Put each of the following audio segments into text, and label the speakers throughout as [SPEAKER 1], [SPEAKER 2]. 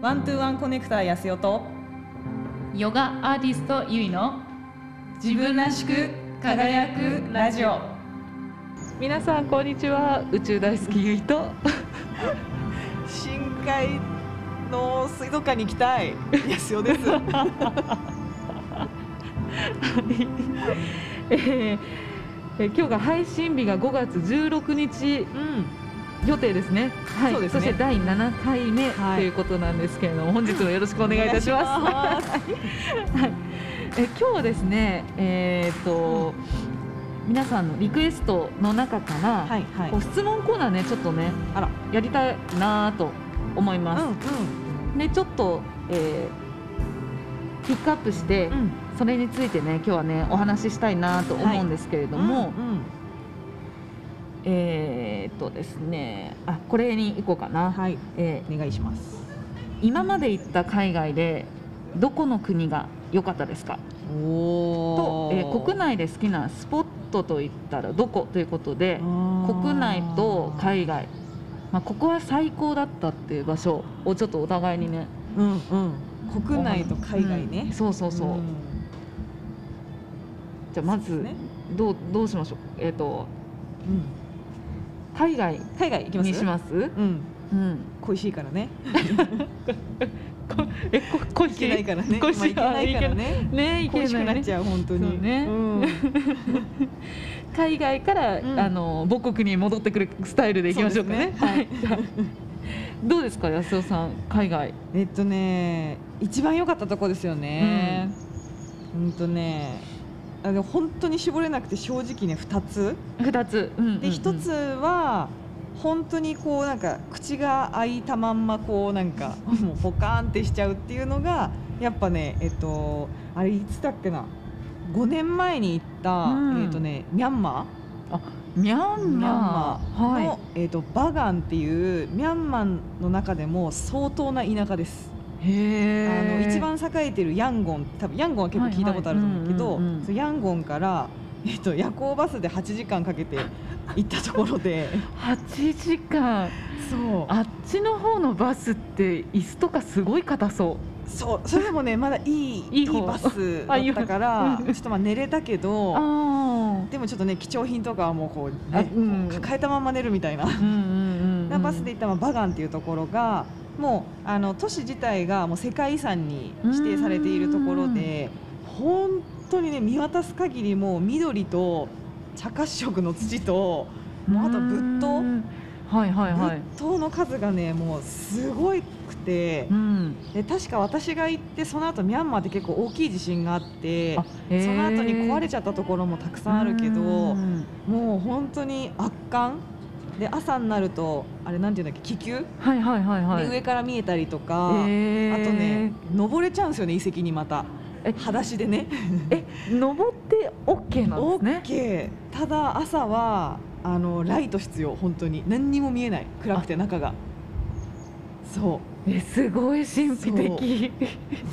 [SPEAKER 1] ワントゥーワンコネクターやすよと。
[SPEAKER 2] ヨガアーティストゆいの
[SPEAKER 1] 自分らしく輝くラジオ。
[SPEAKER 3] 皆さんこんにちは。宇宙大好きゆいと。
[SPEAKER 1] 深海の水族館に行きたい。やすよです
[SPEAKER 3] えーえ今日が配信日が5月16日。
[SPEAKER 1] うん
[SPEAKER 3] 予定ですね。はい。
[SPEAKER 1] そね
[SPEAKER 3] して第7回目、
[SPEAKER 1] はい
[SPEAKER 3] ということなんですけれども、本日もよろしくお願いいたします。はい。え今日はですね、えーっと、皆さんのリクエストの中から、
[SPEAKER 1] はいはい
[SPEAKER 3] こう質問コーナーねちょっとね
[SPEAKER 1] あら
[SPEAKER 3] やりたいなと思います。
[SPEAKER 1] うん
[SPEAKER 3] でちょっと、えーピックアップして、
[SPEAKER 1] うんうん
[SPEAKER 3] それについてね今日はねお話ししたいなと思うんですけれども、
[SPEAKER 1] うんうん
[SPEAKER 3] えーっとですねあこれに行こうかな、
[SPEAKER 1] はい。
[SPEAKER 3] えー
[SPEAKER 1] お願いします。
[SPEAKER 3] 今まで行った海外でどこの国が良かったですか？と、
[SPEAKER 1] お
[SPEAKER 3] えー国内で好きなスポットといったらどこということで国
[SPEAKER 1] 国
[SPEAKER 3] 内と海外、まあ、ここは最高だったっていう場所をちょっとお互いにね
[SPEAKER 1] うんうん。国内と海外ね、
[SPEAKER 3] うん。そうそうそう、
[SPEAKER 1] ん。
[SPEAKER 3] じゃあまず、どうどうしましょう？えっ、と
[SPEAKER 1] うん
[SPEAKER 3] 海外
[SPEAKER 1] 海外行きます？
[SPEAKER 3] にします？
[SPEAKER 1] うん。
[SPEAKER 3] うん。
[SPEAKER 1] 恋しいからね。
[SPEAKER 3] えこ恋？し
[SPEAKER 1] 行けないからね。
[SPEAKER 3] 恋しい？
[SPEAKER 1] まあ行けないからね。
[SPEAKER 3] ねいけ
[SPEAKER 1] 恋しく
[SPEAKER 3] な
[SPEAKER 1] ないっちゃう本当に。
[SPEAKER 3] ね。
[SPEAKER 1] うん。
[SPEAKER 3] 海外から、
[SPEAKER 1] うん。
[SPEAKER 3] あの母国に戻ってくるスタイルでいきましょうかね。
[SPEAKER 1] ね。
[SPEAKER 3] はい。どうですか安尾さん海外？
[SPEAKER 1] えっとね一番良かったとこですよね。うんとねあの本当に絞れなくて正直ね2つ。
[SPEAKER 3] 二つ。うんうんうん。
[SPEAKER 1] で1つは本当にこうなんか口が開いたまんまこうなんかもうポカーンってしちゃうっていうのがやっぱねえっとあれいつだっけな。5年前に行った、
[SPEAKER 3] うん。
[SPEAKER 1] えっとねミャンマー。ミャン
[SPEAKER 3] ンマ
[SPEAKER 1] マ
[SPEAKER 3] ー
[SPEAKER 1] ーの、
[SPEAKER 3] は
[SPEAKER 1] えっとバガンっていうミャンマーの中でも相当な田舎です。あの一番栄えてるヤンゴン多分ヤンゴンは結構聞いたことあると思うけどヤンゴンから、えっと、夜行バスで8時間かけて行ったところで。
[SPEAKER 3] 八時間。
[SPEAKER 1] そう。
[SPEAKER 3] あっちの方のバスって椅子とかすごい硬そ
[SPEAKER 1] そうそれでもねまだいい
[SPEAKER 3] いい方。
[SPEAKER 1] バスだったから
[SPEAKER 3] うん。
[SPEAKER 1] ちょっとまあ寝れたけ
[SPEAKER 3] う。
[SPEAKER 1] ど
[SPEAKER 3] あ
[SPEAKER 1] でもちょっとね貴重品とかはもうこう、
[SPEAKER 3] あ
[SPEAKER 1] ね
[SPEAKER 3] うん
[SPEAKER 1] 抱えたまま寝るみたいな。
[SPEAKER 3] あ。う。
[SPEAKER 1] バスで行ったまあバガンっていうところがもうあの都市自体がもう世界遺産に指定されているところで本当にね見渡す限りもう緑と茶褐色の土ともうあと仏塔。
[SPEAKER 3] うんはいはいはい。
[SPEAKER 1] 仏塔の数がねもうすごいくて
[SPEAKER 3] うん。
[SPEAKER 1] で確か私が行ってその後ミャンマーって結構大きい地震があってその後に壊れちゃったところもたくさんあるけど
[SPEAKER 3] うん。
[SPEAKER 1] もう本当に圧巻で朝になるとあれなんていうんだっけ気球？
[SPEAKER 3] はいはいはいはい。
[SPEAKER 1] で上から見えたりとか、
[SPEAKER 3] へー。
[SPEAKER 1] あとね登れちゃうんですよね遺跡にまた。
[SPEAKER 3] え
[SPEAKER 1] 裸足でね。
[SPEAKER 3] え登ってオッケーなんですね
[SPEAKER 1] ？OK ただ朝はあのライト必要本当に。何にも見えない。暗くて中がそ
[SPEAKER 3] えすごい神秘的。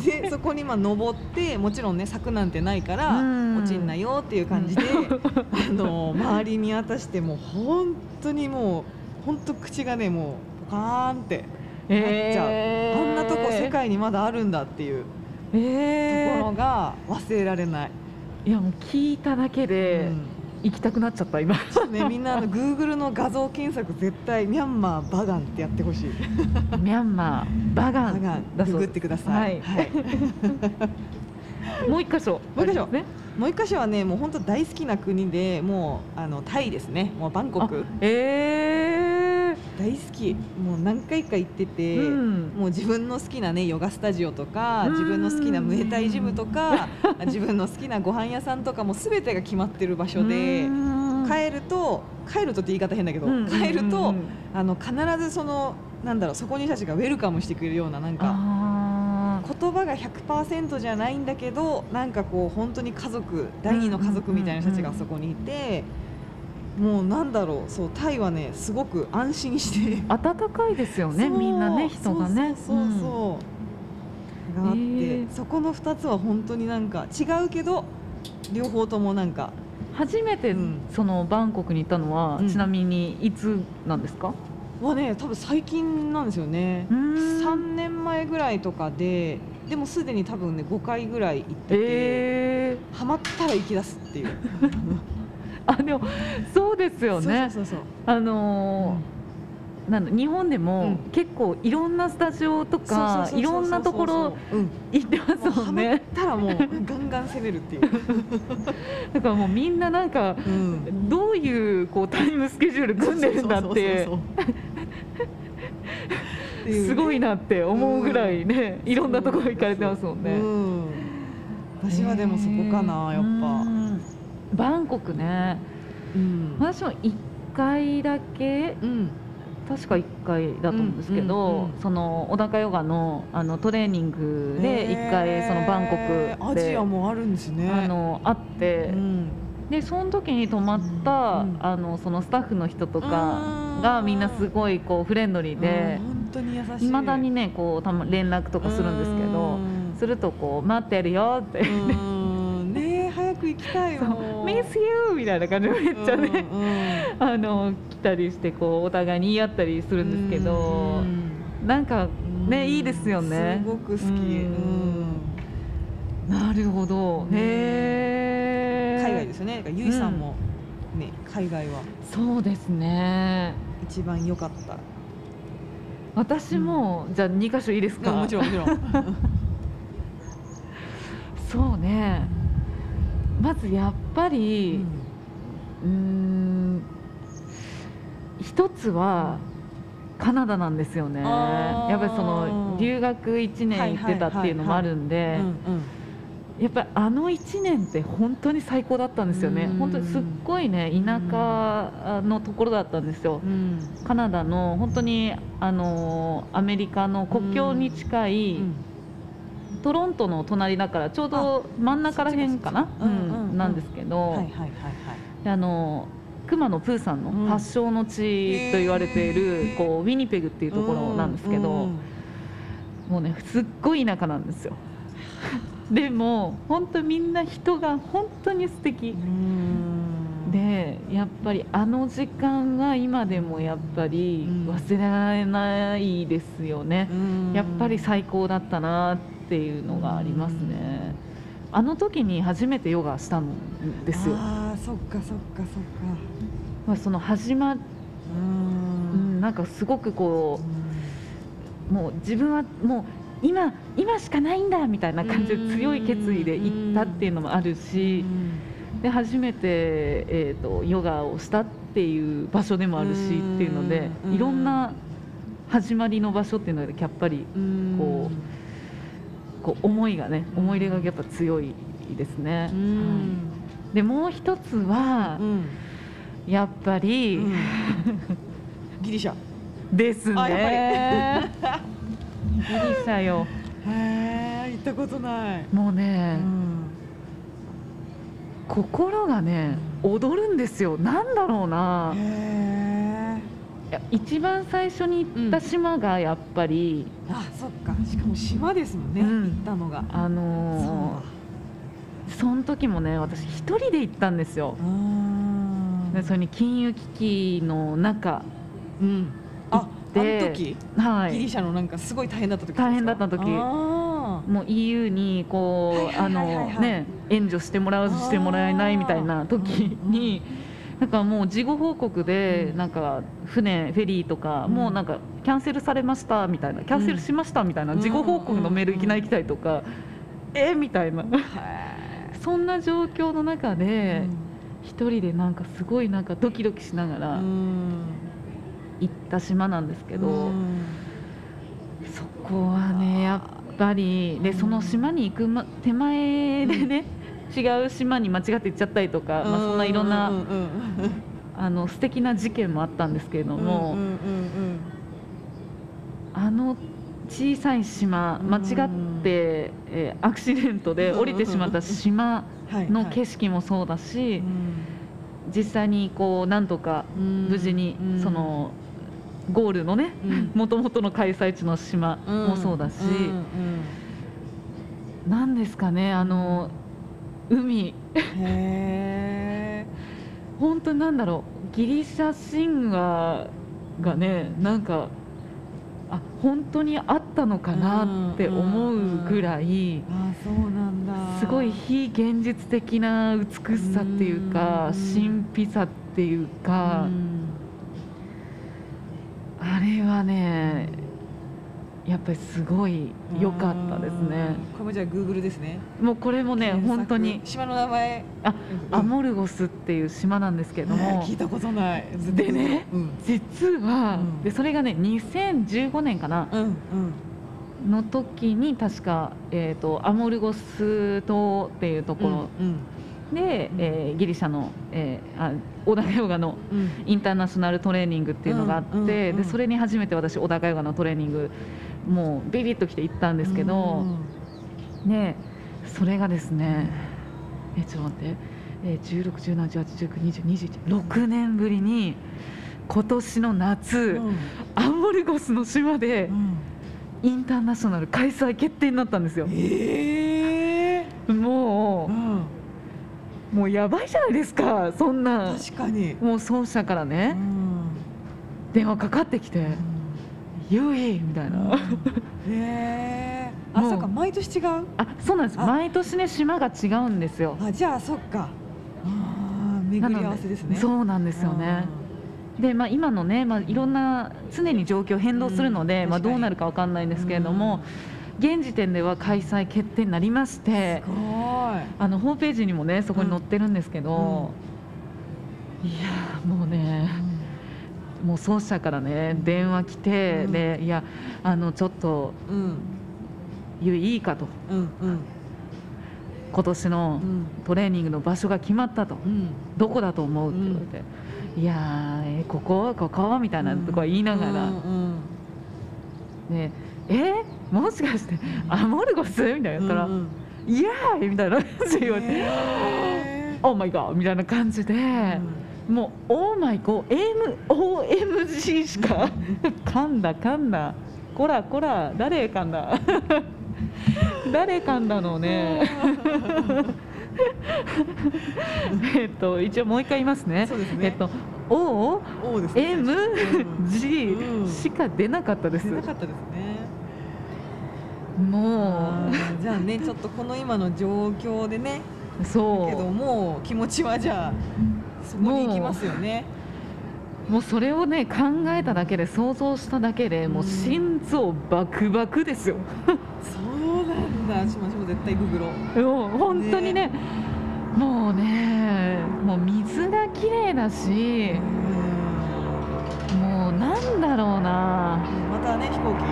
[SPEAKER 1] う。でそこにまあ登ってもちろんね柵なんてないから
[SPEAKER 3] うん。
[SPEAKER 1] 落ちんなよっていう感じで、あの周り見渡してもう本当にもう本当口がねもうポカーンってなっちゃう、
[SPEAKER 3] えー。
[SPEAKER 1] あんなとこ世界にまだあるんだっていう
[SPEAKER 3] え
[SPEAKER 1] ところが忘れられない、
[SPEAKER 3] ーいやもう聞いただけで
[SPEAKER 1] うん
[SPEAKER 3] 行きたくなっちゃった今。
[SPEAKER 1] ねみんなあの Google の画像検索絶対ミャンマーバガンってやってほしい。
[SPEAKER 3] ミャンマーバガン
[SPEAKER 1] バガン
[SPEAKER 3] だそう。
[SPEAKER 1] ググってください、
[SPEAKER 3] はい。もう一箇所。
[SPEAKER 1] もう一箇所。
[SPEAKER 3] ね。
[SPEAKER 1] もう一箇所はねもう本当大好きな国でもうあのタイですね。もうバンコク。
[SPEAKER 3] あえ
[SPEAKER 1] 大好き。もう何回か行ってて、
[SPEAKER 3] うん。
[SPEAKER 1] もう自分の好きなねヨガスタジオとか
[SPEAKER 3] うん。
[SPEAKER 1] 自分の好きなムエタイジムとか 自分の好きなご飯屋さんとかも全てが決まってる場所で帰ると帰るとって言い方変だけど、帰るとあの必ずそのなんだろうそこにたちがウェルカムしてくれるようななんか
[SPEAKER 3] あ
[SPEAKER 1] 言葉が100%じゃないんだけどなんかこう本当に家族第二の家族みたいな人たちがそこにいて、もうなんだろうそうタイはねすごく安心して。
[SPEAKER 3] ー暖かいですよねみんなね人がね。
[SPEAKER 1] そうそうそうがあって、そこの2つは本当になんか違うけど両方ともなんか。
[SPEAKER 3] 初めて
[SPEAKER 1] うん。
[SPEAKER 3] そのバンコクに行ったのは、
[SPEAKER 1] うん。
[SPEAKER 3] ちなみにいつなんですか？
[SPEAKER 1] はね多分最近なんですよね。
[SPEAKER 3] うーん。
[SPEAKER 1] 3年前ぐらいとかででもすでに多分ね5回ぐらい行ってて、
[SPEAKER 3] え。
[SPEAKER 1] ハマったら行き出すっていう。
[SPEAKER 3] ー、あでもそうですよね。
[SPEAKER 1] そうそうそう
[SPEAKER 3] あのーなんだ日本でも、
[SPEAKER 1] うん。
[SPEAKER 3] 結構いろんなスタジオとかいろんなところ
[SPEAKER 1] うん。
[SPEAKER 3] 行ってますもんね。
[SPEAKER 1] たらもうガンガン攻めるっていう、
[SPEAKER 3] だからもうみんななんか
[SPEAKER 1] うん、
[SPEAKER 3] どういうこうタイムスケジュール組んでるんだってすごいなって思うぐらいね、いろんなところ行かれてますもんね。
[SPEAKER 1] うん。私はでもそこかなやっぱ、
[SPEAKER 3] うんバンコクね。
[SPEAKER 1] うん。
[SPEAKER 3] 私も1回だけ
[SPEAKER 1] うん。
[SPEAKER 3] 確か1回だと思うんですけど、
[SPEAKER 1] うんうんうん。
[SPEAKER 3] その小高ヨガのあのトレーニングで1回そのバンコクで
[SPEAKER 1] ジアもあるんですね。
[SPEAKER 3] あの会って、
[SPEAKER 1] うん。
[SPEAKER 3] でその時に泊まった、
[SPEAKER 1] うん
[SPEAKER 3] あのそのスタッフの人とかがみんなすごいこうフレンドリーで
[SPEAKER 1] い。
[SPEAKER 3] まだにねこうたま連絡とかするんですけどするとこう待ってるよって
[SPEAKER 1] うんうんねえ早く行きたいよ。
[SPEAKER 3] そう「Miss you!」みたいな感じでめっちゃね、
[SPEAKER 1] うん
[SPEAKER 3] あの来たりしてこうお互いに言い合ったりするんですけど、なんか
[SPEAKER 1] うん。
[SPEAKER 3] ねいいですよね。
[SPEAKER 1] すごく好き、
[SPEAKER 3] なるほど、
[SPEAKER 1] ね
[SPEAKER 3] へえ
[SPEAKER 1] 海外ですよね。ゆいさんも、ね海外は。
[SPEAKER 3] そうですね。
[SPEAKER 1] 一番良かった。
[SPEAKER 3] 私も、じゃあ2箇所いいですか、
[SPEAKER 1] うんもちろんもちろん。
[SPEAKER 3] そうねまずやっぱりうーん一つはカナダなんですよね。やっぱりその留学1年行ってたっていうのもあるんでやっぱりあの1年って本当に最高だったんですよね。
[SPEAKER 1] うん。
[SPEAKER 3] 本当にすっごいね田舎のところだったんですよ。
[SPEAKER 1] うん。
[SPEAKER 3] カナダの本当にあのアメリカの国境に近い、
[SPEAKER 1] うん
[SPEAKER 3] トロントの隣だからちょうど真ん中らへんかななんですけど、熊野プーさん
[SPEAKER 1] うん。
[SPEAKER 3] の発祥の地と言われている、こうウィニペグっていうところなんですけど、もうねすっごい田舎なんですよ。でも本当みんな人が本当に素敵。
[SPEAKER 1] うん。
[SPEAKER 3] でやっぱりあの時間は今でもやっぱり
[SPEAKER 1] うん。
[SPEAKER 3] 忘れられないですよね、
[SPEAKER 1] うん。
[SPEAKER 3] やっぱり最高だったなっていうのがありますね。あの時に初めてヨガしたんですよ。
[SPEAKER 1] ああそっかそっかそっか。
[SPEAKER 3] まあその始ま、
[SPEAKER 1] う
[SPEAKER 3] うん。ん、なんかすごくこうもう自分はもう今今しかないんだみたいな感じで強い決意で行ったっていうのもあるし、で初めてえっ、とヨガをしたっていう場所でもあるしっていうので、
[SPEAKER 1] うん。
[SPEAKER 3] いろんな始まりの場所っていうのがやっぱり
[SPEAKER 1] うん
[SPEAKER 3] ここう思いがね思い入れがやっぱ強いですね。
[SPEAKER 1] うん。
[SPEAKER 3] はい。でもう一つは
[SPEAKER 1] うん。
[SPEAKER 3] やっぱり、
[SPEAKER 1] うん。ギリシャ。
[SPEAKER 3] ですね。ギリシャよ。
[SPEAKER 1] へえ行ったことない。
[SPEAKER 3] もうね、
[SPEAKER 1] うん。
[SPEAKER 3] 心がね踊るんですよ。なんだろうな。一番最初に行った島がやっぱり、
[SPEAKER 1] あそっかしかも島ですもんね
[SPEAKER 3] うん。
[SPEAKER 1] 行ったのが。
[SPEAKER 3] あのーその時もね私一人で行ったんですよ。
[SPEAKER 1] うん
[SPEAKER 3] でそれに金融危機の中、
[SPEAKER 1] うん。ああ
[SPEAKER 3] で
[SPEAKER 1] の時？
[SPEAKER 3] はい、
[SPEAKER 1] ギリシャのなんかすごい大変だった時
[SPEAKER 3] 大変だった時。
[SPEAKER 1] あ
[SPEAKER 3] もう EU にこうあのね援助してもらうしてもらえないみたいな時になんかもう事後報告で
[SPEAKER 1] うん。
[SPEAKER 3] なんか船フェリーとか
[SPEAKER 1] うん。
[SPEAKER 3] もうなんかキャンセルされましたみたいなキャンセルしましたみたいな事後報告のメールいきなり来たりとかえみたいな。そんな状況の中
[SPEAKER 1] ー
[SPEAKER 3] で一人でなんかすごいなんかドキドキしなが
[SPEAKER 1] う
[SPEAKER 3] ら
[SPEAKER 1] ん。
[SPEAKER 3] 行った島なんですけ
[SPEAKER 1] う
[SPEAKER 3] ど
[SPEAKER 1] ん。
[SPEAKER 3] そこはねやっぱりで
[SPEAKER 1] うん。
[SPEAKER 3] その島に行くま手前でね、違う島に間違って行っちゃったりとか、まあ、そんないろんな、
[SPEAKER 1] ううんうん
[SPEAKER 3] あの素敵な事件もあったんですけれど
[SPEAKER 1] うん
[SPEAKER 3] も、
[SPEAKER 1] うんうん。
[SPEAKER 3] あの小さい島間違って、えーアクシデントで降りてしまった島の
[SPEAKER 1] はい。
[SPEAKER 3] 景色もそうだし、
[SPEAKER 1] うん。
[SPEAKER 3] 実際にこうなんとか
[SPEAKER 1] うん。
[SPEAKER 3] 無事に
[SPEAKER 1] うん。
[SPEAKER 3] そのゴールのね
[SPEAKER 1] うん。
[SPEAKER 3] もともとの開催地の島もそうだし、
[SPEAKER 1] うんうん。
[SPEAKER 3] なんですかねあの海。
[SPEAKER 1] へ
[SPEAKER 3] 本当になんだろうギリシャ神話がねなんかあ本当にあったのかなって思うぐらい
[SPEAKER 1] あそうなんだ。
[SPEAKER 3] すごい非現実的な美しさっていうか
[SPEAKER 1] うん。
[SPEAKER 3] 神秘さっていうか
[SPEAKER 1] うん。
[SPEAKER 3] あれはねやっぱりすごい良かったですね。
[SPEAKER 1] これもじゃあ Google ですね。
[SPEAKER 3] もうこれもね本当に。
[SPEAKER 1] 島の名前。
[SPEAKER 3] あ
[SPEAKER 1] うん
[SPEAKER 3] アモルゴスっていう島なんですけれども。
[SPEAKER 1] 聞いたことない。
[SPEAKER 3] でね
[SPEAKER 1] うん。
[SPEAKER 3] 実は
[SPEAKER 1] うん。
[SPEAKER 3] でそれがね2015年かな。
[SPEAKER 1] うんうん。
[SPEAKER 3] の時に確か、えー、とアモルゴス島っていうところ。
[SPEAKER 1] うん
[SPEAKER 3] で、えーギリシャの、えーあ小高ヨガの
[SPEAKER 1] うん。
[SPEAKER 3] インターナショナルトレーニングっていうのがあって、
[SPEAKER 1] うんうんうん。
[SPEAKER 3] でそれに初めて私小高ヨガのトレーニングもうビビッときて行ったんですけど、ねそれがですねえちょっと待って、えー、161718192021年ぶりに今年の夏、
[SPEAKER 1] うん。
[SPEAKER 3] アンモルゴスの島で
[SPEAKER 1] うん。
[SPEAKER 3] インターナショナル開催決定になったんですよ。
[SPEAKER 1] ええ
[SPEAKER 3] も
[SPEAKER 1] うん。
[SPEAKER 3] うもうやばいじゃないですかそんな。
[SPEAKER 1] 確かに。
[SPEAKER 3] もう奏者から
[SPEAKER 1] う
[SPEAKER 3] ね、
[SPEAKER 1] ん。
[SPEAKER 3] 電話かかってきて「ユイ!」みたいな、
[SPEAKER 1] うんへえあそっか毎年違う？
[SPEAKER 3] あそうなんです。
[SPEAKER 1] あ。
[SPEAKER 3] 毎年ね島が違うんですよ。
[SPEAKER 1] あじゃあそっか。ああ巡り合わせですね。
[SPEAKER 3] そうなんですよね。で、まあ、今のね、まあ、いろんな常に状況変動するので、まあ、
[SPEAKER 1] うん確かに。
[SPEAKER 3] どうなるかわかんないんですけれども、現時点では開催決定になりまして
[SPEAKER 1] すごい。
[SPEAKER 3] あのホームページにもねそこに載ってるんですけど、いやーもうねもう奏者からね電話来て、
[SPEAKER 1] うん。
[SPEAKER 3] でいやあのちょっと
[SPEAKER 1] うん。
[SPEAKER 3] ゆいいいかと。
[SPEAKER 1] うんうん。
[SPEAKER 3] 今年の
[SPEAKER 1] うん。
[SPEAKER 3] トレーニングの場所が決まったと。
[SPEAKER 1] うん。
[SPEAKER 3] どこだと思う？って言われて、いやーえここ？ここ？みたいなとこ言いながら、
[SPEAKER 1] うんうん。
[SPEAKER 3] ねえもしかしてアモルゴス？みたいな言ったら、
[SPEAKER 1] うんうん。
[SPEAKER 3] イエーイ！みたいな感じで言われて、
[SPEAKER 1] へ
[SPEAKER 3] オー。マイガーみたいな感じで、
[SPEAKER 1] ー
[SPEAKER 3] もうオーマイゴー OMG しか噛んだ噛んだ。こらこら誰噛んだ？誰噛んだのね？えっと一応もう一回言いますね。
[SPEAKER 1] そうですね。
[SPEAKER 3] えっと O
[SPEAKER 1] おですね。
[SPEAKER 3] M
[SPEAKER 1] うん
[SPEAKER 3] G
[SPEAKER 1] うん。
[SPEAKER 3] しか出なかったです。
[SPEAKER 1] 出なかったですね。
[SPEAKER 3] も
[SPEAKER 1] あーじゃあねちょっとこの今の状況でね。
[SPEAKER 3] う。そ
[SPEAKER 1] けどもう気持ちはじゃあそこに行きますよね。
[SPEAKER 3] うもうそれをね考えただけで想像しただけでもう心臓バクバクですよ。
[SPEAKER 1] そうなんだ。しましょう。絶対ググろう。
[SPEAKER 3] もう本当にね。もうねもう水が綺麗だしもうなんだろうな。
[SPEAKER 1] またね飛行機。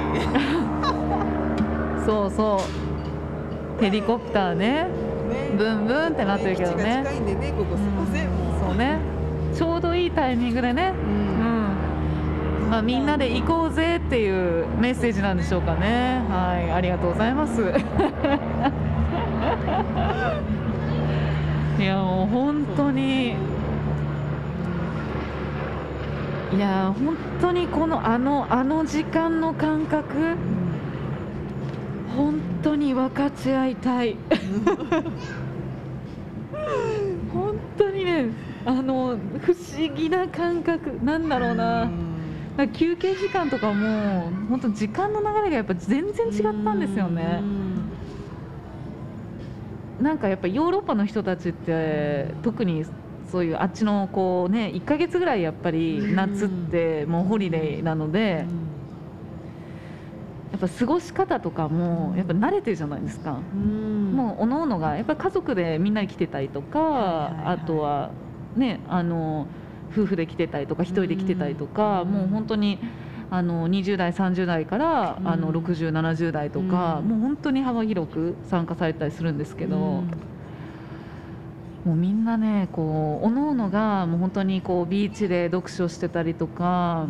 [SPEAKER 3] そうそう。ヘリコプターね。
[SPEAKER 1] ね。
[SPEAKER 3] ブンブンってなってるけどね。
[SPEAKER 1] 近いんでねここすいません。もう
[SPEAKER 3] そうねちょうどいいタイミングでね
[SPEAKER 1] う
[SPEAKER 3] うんんまあ、みんなで行こうぜっていうメッセージなんでしょうかね。はい、ありがとうございます。いや、もう本当に。いや、本当にこのあのあの時間の感覚。本当に分かち合いたい。あの不思議な感覚、なんだろうな。休憩時間とかも本当時間の流れがやっぱ全然違ったんですよね。なんかやっぱヨーロッパの人たちって特にそういうあっちのこうね1ヶ月ぐらいやっぱり夏ってもうホリデーなのでやっぱ過ごし方とかもやっぱ慣れてるじゃないですか。もうおのおのがやっぱり家族でみんなで来てたりとか、
[SPEAKER 1] はいはいはい
[SPEAKER 3] あとはねあの夫婦で来てたりとか一人で来てたりとか、
[SPEAKER 1] うん
[SPEAKER 3] もう本当にあの20代30代から、
[SPEAKER 1] うん。
[SPEAKER 3] あの6070代とか、
[SPEAKER 1] うん。
[SPEAKER 3] もう本当に幅広く参加されたりするんですけど、もうみんなねこうおのおのがもう本当にこうビーチで読書してたりとか、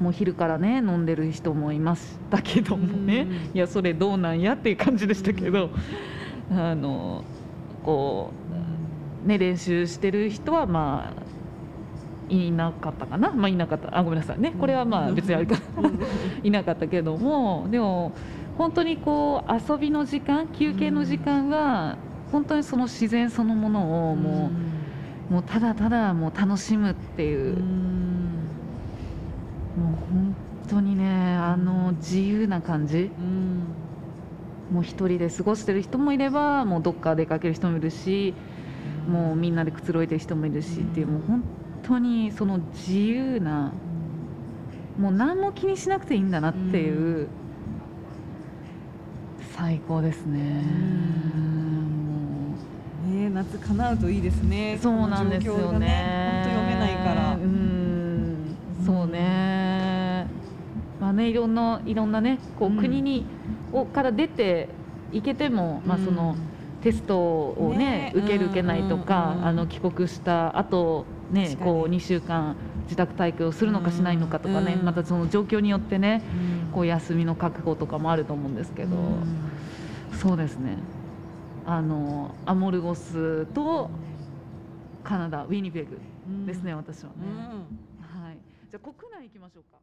[SPEAKER 3] もう昼からね飲んでる人もいましたけどもね、
[SPEAKER 1] うん。
[SPEAKER 3] いやそれどうなんやっていう感じでしたけど、あのこうね練習してる人はまあいなかったかな、まあ、いなかった。あごめんなさいね。これはまあ別にあれか いなかったけどもでも本当にこう遊びの時間休憩の時間は本当にその自然そのものをもう,、もうただただもう楽しむっていう。当にねあの自由な感じ。
[SPEAKER 1] うん。
[SPEAKER 3] もう一人で過ごしてる人もいればもうどっか出かける人もいるしもうみんなでくつろいでる人もいるしっていうもう本当にその自由なもう何も気にしなくていいんだなっていう、最高ですね、も
[SPEAKER 1] ね夏叶うといいですね。
[SPEAKER 3] うそうなんですよね。
[SPEAKER 1] 本当読めないから。
[SPEAKER 3] うん。そうね。まあねいろんないろんなねこう、
[SPEAKER 1] うん。
[SPEAKER 3] 国にをから出ていけても、まあその、テストをね
[SPEAKER 1] ね。
[SPEAKER 3] 受ける受けないとか、
[SPEAKER 1] うんうん
[SPEAKER 3] あの帰国した後ねこう2週間自宅待機をするのかしないのかとかね、
[SPEAKER 1] うん。
[SPEAKER 3] またその状況によってね
[SPEAKER 1] うん。
[SPEAKER 3] こう休みの確保とかもあると思うんですけど、そうですね。あのアモルゴスとカナダウィニペグ
[SPEAKER 1] うん
[SPEAKER 3] ですね、私はね、
[SPEAKER 1] うん。
[SPEAKER 3] はい。じゃあ国内行きましょうか